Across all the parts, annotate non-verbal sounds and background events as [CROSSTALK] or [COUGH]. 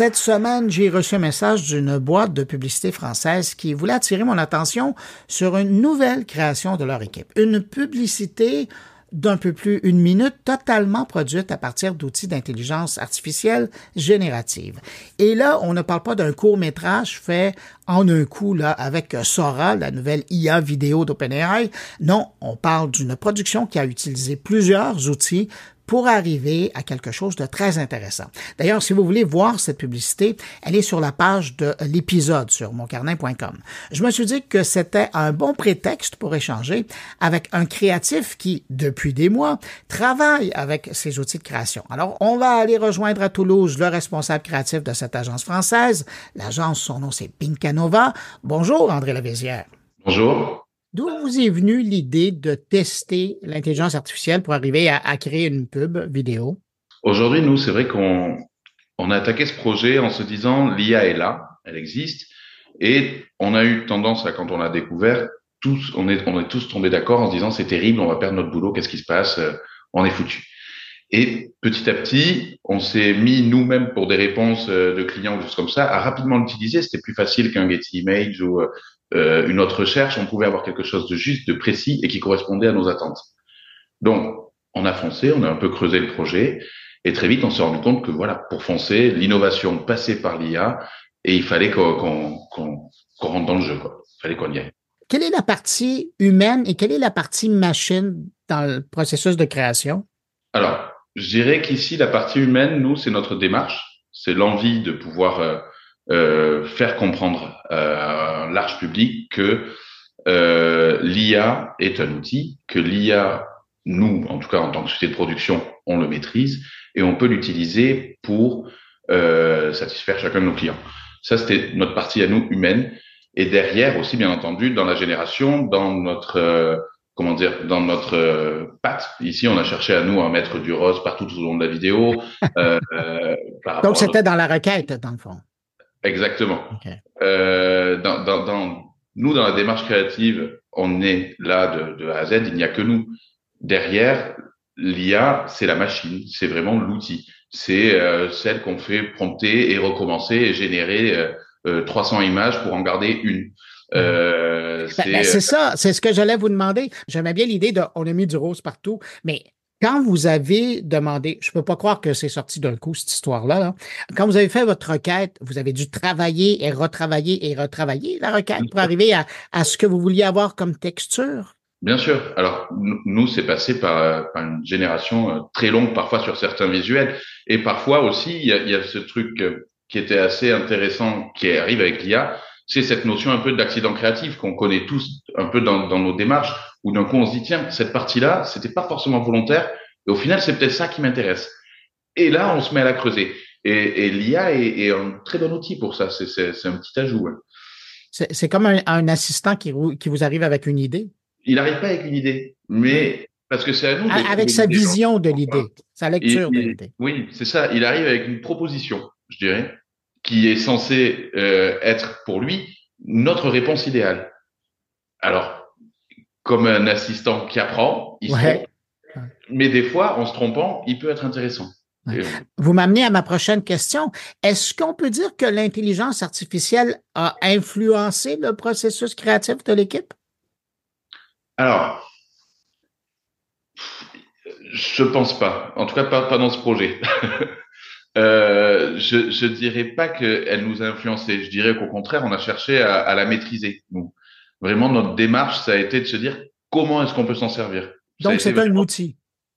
Cette semaine, j'ai reçu un message d'une boîte de publicité française qui voulait attirer mon attention sur une nouvelle création de leur équipe. Une publicité d'un peu plus une minute, totalement produite à partir d'outils d'intelligence artificielle générative. Et là, on ne parle pas d'un court métrage fait en un coup là avec Sora, la nouvelle IA vidéo d'OpenAI. Non, on parle d'une production qui a utilisé plusieurs outils pour arriver à quelque chose de très intéressant. D'ailleurs, si vous voulez voir cette publicité, elle est sur la page de l'épisode sur moncarnet.com. Je me suis dit que c'était un bon prétexte pour échanger avec un créatif qui, depuis des mois, travaille avec ces outils de création. Alors, on va aller rejoindre à Toulouse le responsable créatif de cette agence française. L'agence, son nom, c'est Pinkanova. Bonjour, André Lavézière. Bonjour. D'où vous est venue l'idée de tester l'intelligence artificielle pour arriver à, créer une pub vidéo? Aujourd'hui, nous, c'est vrai qu'on on a attaqué ce projet en se disant l'IA est là, elle existe, et on a eu tendance à, quand on l'a découvert, tous, on est, on est tous tombés d'accord en se disant c'est terrible, on va perdre notre boulot, qu'est-ce qui se passe, euh, on est foutu. Et petit à petit, on s'est mis nous-mêmes pour des réponses euh, de clients, juste comme ça, à rapidement l'utiliser. C'était plus facile qu'un Getty Image ou, euh, une autre recherche, on pouvait avoir quelque chose de juste, de précis et qui correspondait à nos attentes. Donc, on a foncé, on a un peu creusé le projet et très vite, on s'est rendu compte que voilà, pour foncer, l'innovation passait par l'IA et il fallait qu'on rentre dans le jeu. Quoi. Il fallait qu'on y aille. Quelle est la partie humaine et quelle est la partie machine dans le processus de création? Alors, je dirais qu'ici, la partie humaine, nous, c'est notre démarche, c'est l'envie de pouvoir euh, faire comprendre à un large public que euh, l'IA est un outil, que l'IA, nous, en tout cas en tant que société de production, on le maîtrise et on peut l'utiliser pour euh, satisfaire chacun de nos clients. Ça, c'était notre partie à nous humaine. Et derrière aussi, bien entendu, dans la génération, dans notre euh, comment dire, dans notre euh, patte. Ici, on a cherché à nous à mettre du rose partout tout au long de la vidéo. Euh, Donc, c'était dans la requête, dans le fond. Exactement. Euh, dans, dans, dans, nous, dans la démarche créative, on est là de, de A à Z, il n'y a que nous. Derrière, l'IA, c'est la machine, c'est vraiment l'outil. C'est euh, celle qu'on fait prompter et recommencer et générer euh, 300 euh, images pour en garder une. Euh, ben, ben, c'est ça, c'est ce que j'allais vous demander. J'aimais bien l'idée de on a mis du rose partout, mais quand vous avez demandé, je peux pas croire que c'est sorti d'un coup cette histoire-là, quand vous avez fait votre requête, vous avez dû travailler et retravailler et retravailler la requête pour arriver à, à ce que vous vouliez avoir comme texture? Bien sûr. Alors nous, c'est passé par, une génération euh, très longue, parfois sur certains visuels, et parfois aussi il y a, il y a ce truc euh, qui était assez intéressant qui arrive avec l'IA, c'est cette notion un peu d'accident créatif qu'on connaît tous un peu dans, dans nos démarches, où d'un coup on se dit tiens cette partie-là, c'était pas forcément volontaire, et au final c'est peut-être ça qui m'intéresse. Et là on se met à la creuser. Et, et l'IA est, est, un très bon outil pour ça. C'est un petit ajout. Hein. C'est comme un, un, assistant qui, qui vous arrive avec une idée. Il n'arrive pas avec une idée, mais parce que c'est à nous. Avec sa vision de l'idée, sa lecture de l'idée. Oui, c'est ça. Il arrive avec une proposition, je dirais qui est censé euh, être pour lui notre réponse idéale. Alors, comme un assistant qui apprend, il se trompe. Mais des fois, en se trompant, il peut être intéressant. Vous m'amenez à ma prochaine question. Est-ce qu'on peut dire que l'intelligence artificielle a influencé le processus créatif de l'équipe? Alors, je pense pas. En tout cas, pas, pas dans ce projet. [LAUGHS] Euh, je je dirais pas qu'elle nous a influencé. Je dirais qu'au contraire, on a cherché à, à, la maîtriser. Nous, vraiment, notre démarche, ça a été de se dire comment est-ce qu'on peut s'en servir. Donc, c'est un outil.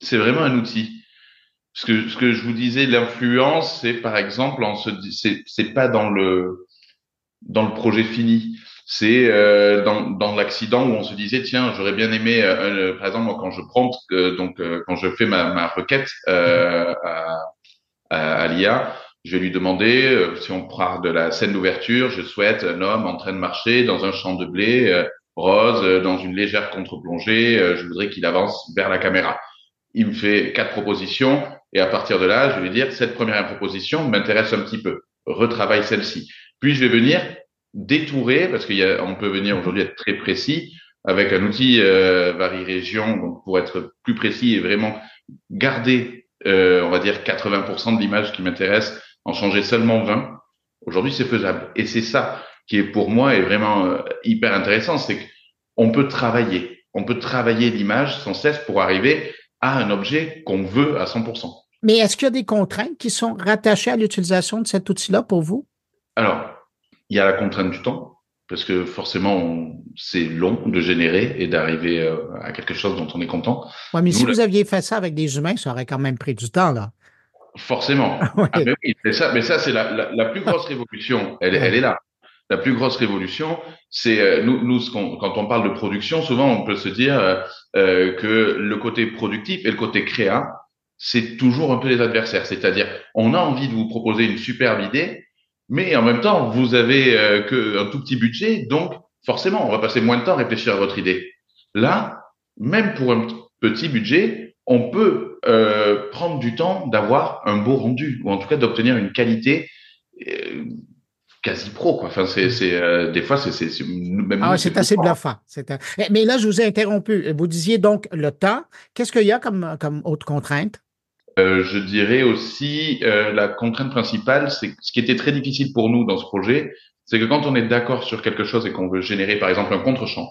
C'est vraiment un outil. Ce que ce que je vous disais, l'influence, c'est par exemple, on se c'est c'est pas dans le dans le projet fini. C'est euh, dans, dans l'accident où on se disait tiens j'aurais bien aimé euh, euh par exemple moi, quand je prends donc euh, quand je fais ma, ma requête euh, à, à, l'IA, je vais lui demander, euh, si on part de la scène d'ouverture, je souhaite un homme en train de marcher dans un champ de blé euh, rose, euh, dans une légère contre-plongée, je voudrais qu'il avance vers la caméra. Il me fait quatre propositions et à partir de là, je vais dire, cette première proposition m'intéresse un petit peu, retravaille celle-ci. Puis je vais venir détourer, parce qu'on peut venir aujourd'hui être très précis, avec un outil euh, région donc pour être plus précis et vraiment garder euh, on va dire 80% de l'image qui m'intéresse en changer seulement 20, aujourd'hui c'est faisable. Et c'est ça qui est pour moi est vraiment euh, hyper intéressant, c'est qu'on peut travailler, on peut travailler l'image sans cesse pour arriver à un objet qu'on veut à 100%. Mais est-ce qu'il y a des contraintes qui sont rattachées à l'utilisation de cet outil-là pour vous? Alors, il y a la contrainte du temps parce que forcément, c'est long de générer et d'arriver euh, à quelque chose dont on est content. Oui, mais si vous aviez fait ça avec des humains, ça aurait quand même pris du temps, là. Forcément. Ah, mais, oui, mais ça, mais ça c'est la, la, la, plus grosse révolution. Elle, elle est là. La plus grosse révolution, c'est euh, nous, nous quand on parle de production, souvent on peut se dire euh, euh, que le côté productif et le côté créa, c'est toujours un peu les adversaires. C'est-à-dire, on a envie de vous proposer une superbe idée, mais en même temps, vous avez euh, que un tout petit budget, donc forcément, on va passer moins de temps à réfléchir à votre idée. Là, même pour un petit budget, on peut euh, prendre du temps d'avoir un beau rendu, ou en tout cas d'obtenir une qualité euh, quasi pro. Quoi. Enfin, c'est, euh, des fois, c'est, c'est, même ah, c'est, assez bluffant. C'est Mais là, je vous ai interrompu. Vous disiez donc le temps. Qu'est-ce qu'il y a comme, comme autre contrainte? Euh, je dirais aussi euh, la contrainte principale, c'est ce qui était très difficile pour nous dans ce projet, c'est que quand on est d'accord sur quelque chose et qu'on veut générer par exemple un contre-champ,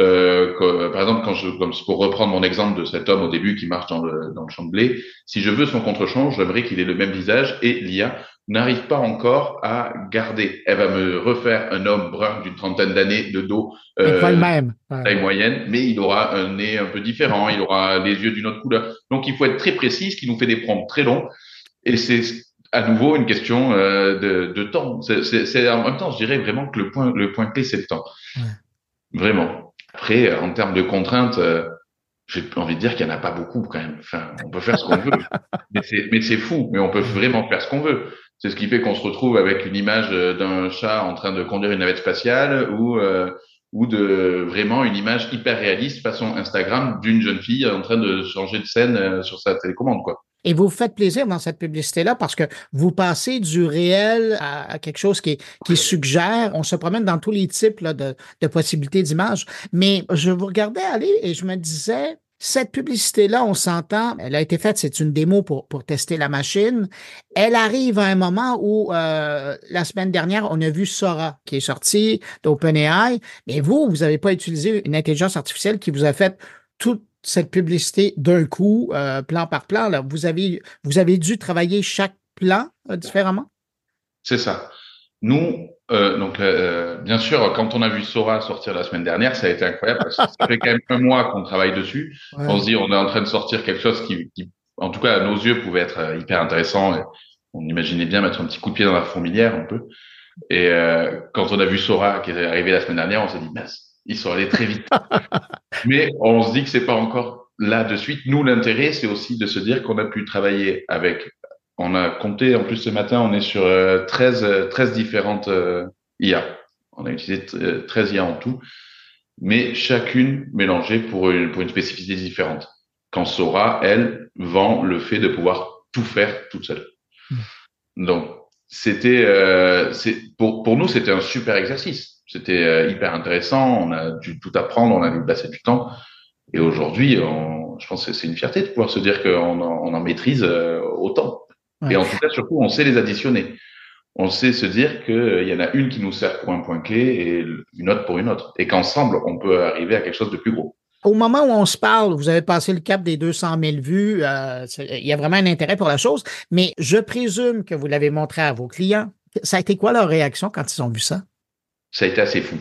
euh, par exemple quand je, comme pour reprendre mon exemple de cet homme au début qui marche dans le, dans le champ de blé, si je veux son contre-champ, j'aimerais qu'il ait le même visage et l'IA n'arrive pas encore à garder. Elle va me refaire un homme brun d'une trentaine d'années de dos, euh, même. taille moyenne, mais il aura un nez un peu différent, il aura les yeux d'une autre couleur. Donc il faut être très précis, ce qui nous fait des prompts très longs. Et c'est à nouveau une question euh, de, de, temps. C'est en même temps, je dirais vraiment que le point, le point clé, c'est le temps. Ouais. Vraiment. Après, en termes de contraintes, euh, j'ai envie de dire qu'il n'y en a pas beaucoup quand même. Enfin, on peut faire ce qu'on veut, [LAUGHS] mais c'est fou. Mais on peut vraiment faire ce qu'on veut. C'est ce qui fait qu'on se retrouve avec une image euh, d'un chat en train de conduire une navette spatiale ou euh, ou de vraiment une image hyper réaliste façon Instagram d'une jeune fille en train de changer de scène euh, sur sa télécommande quoi. Et vous faites plaisir dans cette publicité-là parce que vous passez du réel à, quelque chose qui, qui suggère. On se promène dans tous les types là, de, de possibilités d'image. Mais je vous regardais aller et je me disais, cette publicité-là, on s'entend, elle a été faite, c'est une démo pour, pour tester la machine. Elle arrive à un moment où, euh, la semaine dernière, on a vu Sora qui est sorti d'OpenAI, mais vous, vous n'avez pas utilisé une intelligence artificielle qui vous a fait toute cette publicité d'un coup, euh, plan par plan. Là. Vous, avez, vous avez dû travailler chaque plan euh, différemment? C'est ça. Nous, euh, donc, euh, bien sûr, quand on a vu Sora sortir la semaine dernière, ça a été incroyable parce que ça fait quand même un mois qu'on travaille dessus. On se dit, on est en train de sortir quelque chose qui, qui, en tout cas, à nos yeux, pouvait être hyper intéressant. Et on imaginait bien mettre un petit coup de pied dans la fourmilière un peu. Et euh, quand on a vu Sora qui est arrivé la semaine dernière, on s'est dit, mince, ils sont allés très vite. [LAUGHS] Mais on se dit que c'est pas encore là de suite. Nous, l'intérêt, c'est aussi de se dire qu'on a pu travailler avec on a compté, en plus ce matin, on est sur 13, euh, 13 euh, différentes euh, IA. On a utilisé 13 IA en tout, mais chacune mélangée pour une, pour une spécificité différente. Quand Sora, elle, vend le fait de pouvoir tout faire toute seule. Hmm. Donc, c'était, euh, pour, pour nous, c'était un super exercice. C'était hyper intéressant. On a dû tout apprendre, on a dû passer du temps. Et aujourd'hui, je pense que c'est une fierté de pouvoir se dire qu'on en, on en maîtrise autant. Et en tout cas, surtout, on sait les additionner. On sait se dire qu'il euh, y en a une qui nous sert pour un point clé et une autre pour une autre. Et qu'ensemble, on peut arriver à quelque chose de plus gros. Au moment où on se parle, vous avez passé le cap des 200 000 vues. Euh, il y a vraiment un intérêt pour la chose. Mais je présume que vous l'avez montré à vos clients. Ça a été quoi leur réaction quand ils ont vu ça? Ça a été assez fou.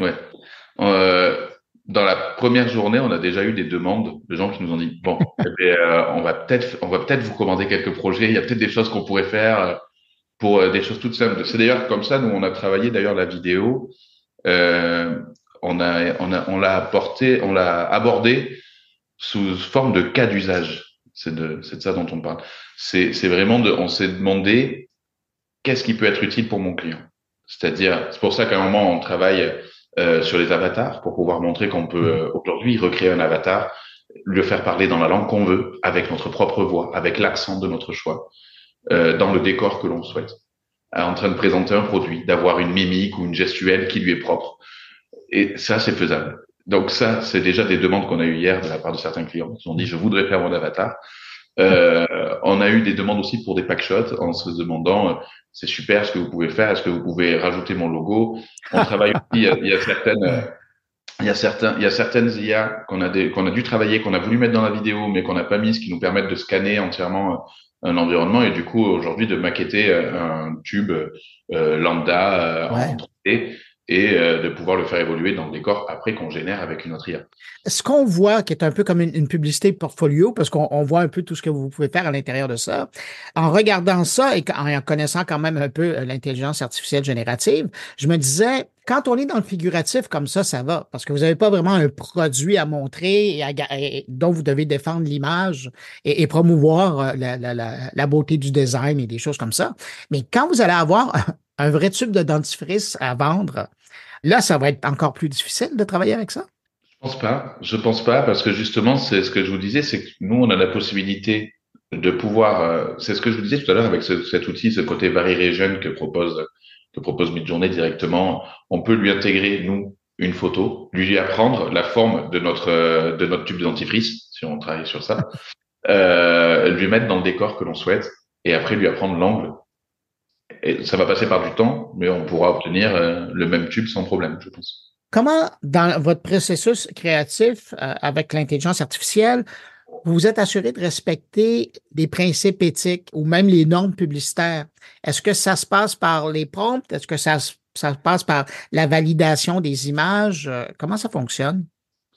Ouais. Euh, dans la première journée, on a déjà eu des demandes de gens qui nous ont dit bon, [LAUGHS] eh euh, on va peut-être, on va peut-être vous commander quelques projets. Il y a peut-être des choses qu'on pourrait faire euh, pour des choses toutes simples. C'est d'ailleurs comme ça nous on a travaillé d'ailleurs la vidéo. On a, on a, on l'a apporté, on l'a abordé sous forme de cas d'usage. C'est de, c'est de ça dont on parle. C'est, c'est vraiment de, on s'est demandé qu'est-ce qui peut être utile pour mon client. C'est-à-dire, c'est pour ça qu'à un moment on travaille euh, sur les avatars pour pouvoir montrer qu'on peut euh, aujourd'hui recréer un avatar, le faire parler dans la langue qu'on veut, avec notre propre voix, avec l'accent de notre choix, euh, dans le décor que l'on souhaite, en train de présenter un produit, d'avoir une mimique ou une gestuelle qui lui est propre. Et ça, c'est faisable. Donc ça, c'est déjà des demandes qu'on a eues hier de la part de certains clients qui ont dit, je voudrais faire mon avatar. Euh, on a eu des demandes aussi pour des pack shots en se demandant, euh, c'est super ce que vous pouvez faire, est-ce que vous pouvez rajouter mon logo? On travaille aussi, il y a, il y a certaines, il y a certains, il y a certaines IA qu'on a des, qu'on a dû travailler, qu'on a voulu mettre dans la vidéo, mais qu'on n'a pas mis, ce qui nous permettent de scanner entièrement un environnement. Et du coup aujourd'hui de maqueter un tube euh, lambda ouais. en 3D et euh, de pouvoir le faire évoluer dans le décor après qu'on génère avec une autre IA. Ce qu'on voit, qui est un peu comme une, publicité portfolio, parce qu'on voit un peu tout ce que vous pouvez faire à l'intérieur de ça, en regardant ça et en connaissant quand même un peu euh, l'intelligence artificielle générative, je me disais, quand on est dans le figuratif comme ça, ça va, parce que vous n'avez pas vraiment un produit à montrer et, dont vous devez défendre l'image et, promouvoir euh, la beauté du design et des choses comme ça. Mais quand vous allez avoir un vrai tube de dentifrice à vendre, là, ça va être encore plus difficile de travailler avec ça? Je pense pas. Je pense pas parce que justement, c'est ce que je vous disais, c'est que nous, on a la possibilité de pouvoir, euh, c'est ce que je vous disais tout à l'heure avec ce, cet outil, ce côté Vary Region que propose, que propose Midjourney directement. On peut lui intégrer, nous, une photo, lui apprendre la forme de notre, de notre tube de dentifrice, si on travaille sur ça, euh, lui mettre dans le décor que l'on souhaite et après lui apprendre l'angle et ça va passer par du temps, mais on pourra obtenir euh, le même tube sans problème, je pense. Comment, dans votre processus créatif euh, avec l'intelligence artificielle, vous vous êtes assuré de respecter des principes éthiques ou même les normes publicitaires? Est-ce que ça se passe par les prompts? Est-ce que ça, ça passe par la validation des images? Euh, comment ça fonctionne?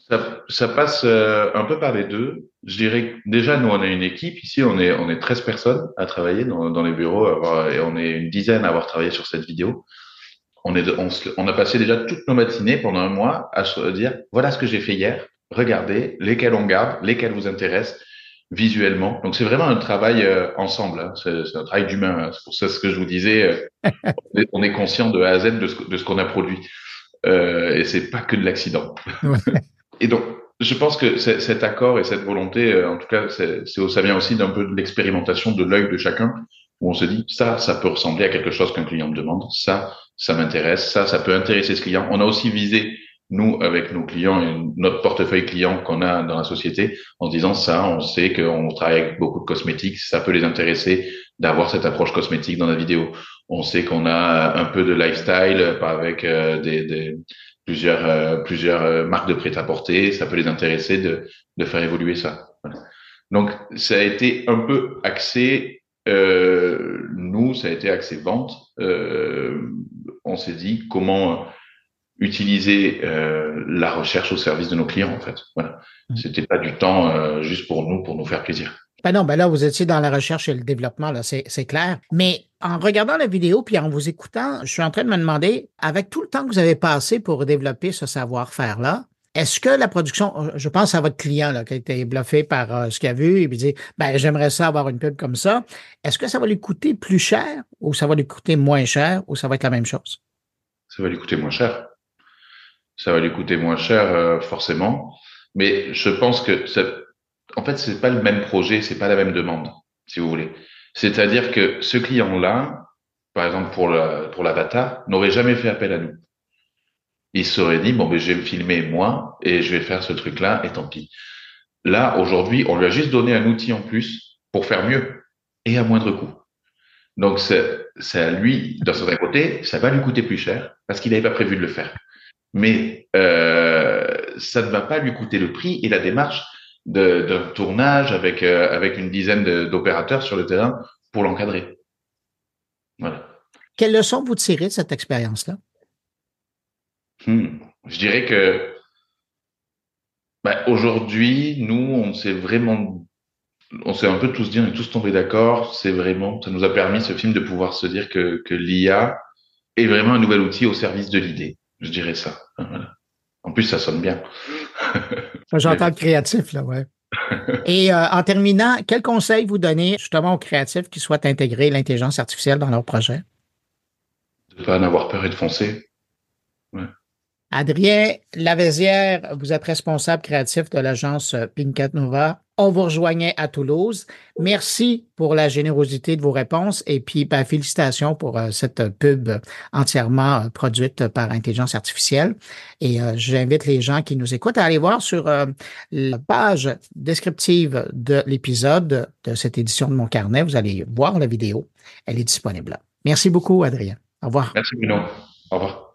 Ça, ça passe euh, un peu par les deux. Je dirais déjà, nous, on a une équipe. Ici, on est, on est 13 personnes à travailler dans, dans les bureaux et on est une dizaine à avoir travaillé sur cette vidéo. On, est, on, on a passé déjà toutes nos matinées pendant un mois à se dire voilà ce que j'ai fait hier. Regardez lesquels on garde, lesquels vous intéressent visuellement. Donc, c'est vraiment un travail euh, ensemble. Hein. C'est un travail d'humain. Hein. C'est pour ça ce que je vous disais. Euh, on est conscient de A à Z de ce, de ce qu'on a produit. Euh, et c'est pas que de l'accident. [LAUGHS] Et donc, je pense que cet accord et cette volonté, euh, en tout cas, c'est, ça vient aussi d'un peu de l'expérimentation de l'œil de chacun, où on se dit, ça, ça peut ressembler à quelque chose qu'un client me demande, ça, ça m'intéresse, ça, ça peut intéresser ce client. On a aussi visé, nous, avec nos clients et notre portefeuille client qu'on a dans la société, en disant ça, on sait qu'on travaille avec beaucoup de cosmétiques, ça peut les intéresser d'avoir cette approche cosmétique dans la vidéo. On sait qu'on a un peu de lifestyle avec euh, des, des plusieurs, euh, plusieurs euh, marques de prêt-à-porter, ça peut les intéresser de, de faire évoluer ça. Voilà. Donc, ça a été un peu axé, euh, nous, ça a été axé vente. Euh, on s'est dit comment utiliser la recherche au service de nos clients, en fait. Voilà. Mmh. C'était pas du temps juste pour nous, pour nous faire plaisir. Ben non, ben là, vous étiez dans la recherche et le développement, là, c'est clair. Mais en regardant la vidéo puis en vous écoutant, je suis en train de me demander, avec tout le temps que vous avez passé pour développer ce savoir-faire-là, est-ce que la production, je pense à votre client qui a été bluffé par euh, ce qu'il a vu et puis dit ben j'aimerais ça avoir une pub comme ça. Est-ce que ça va lui coûter plus cher ou ça va lui coûter moins cher ou ça va être la même chose? Ça va lui coûter moins cher. Ça va lui coûter moins cher, euh, forcément. Mais je pense que en fait, c'est pas le même projet, c'est pas la même demande, si vous voulez. C'est-à-dire que ce client-là, par exemple pour la, pour l'avatar, n'aurait jamais fait appel à nous. Il serait dit bon ben je vais me filmer moi et je vais faire ce truc-là et tant pis. Là aujourd'hui, on lui a juste donné un outil en plus pour faire mieux et à moindre coût. Donc c'est à lui, d'un certain côté, ça va lui coûter plus cher parce qu'il n'avait pas prévu de le faire. Mais euh, ça ne va pas lui coûter le prix et la démarche d'un tournage avec, euh, avec une dizaine d'opérateurs sur le terrain pour l'encadrer. Voilà. Quelle leçon vous tirez de cette expérience-là? Hmm. Je dirais que bah, aujourd'hui, nous, on s'est vraiment, on s'est un peu tous dit, on est tous tombés d'accord. C'est vraiment, ça nous a permis ce film de pouvoir se dire que, que l'IA est vraiment un nouvel outil au service de l'idée. Je dirais ça. Voilà. En plus, ça sonne bien. J'entends [LAUGHS] le créatif, là, ouais. Et euh, en terminant, quel conseil vous donnez justement aux créatifs qui souhaitent intégrer l'intelligence artificielle dans leur projet? De ne pas en avoir peur et de foncer. Ouais. Adrien Lavézière, vous êtes responsable créatif de l'agence Pinkat Nova. On vous rejoignait à Toulouse. Merci pour la générosité de vos réponses et puis ben, félicitations pour euh, cette pub entièrement euh, produite par intelligence artificielle. Et euh, j'invite les gens qui nous écoutent à aller voir sur la page descriptive de l'épisode de cette édition de mon carnet. Vous allez voir la vidéo. Elle est disponible. Merci beaucoup, Adrien. Au revoir. Merci, Bruno. Au revoir.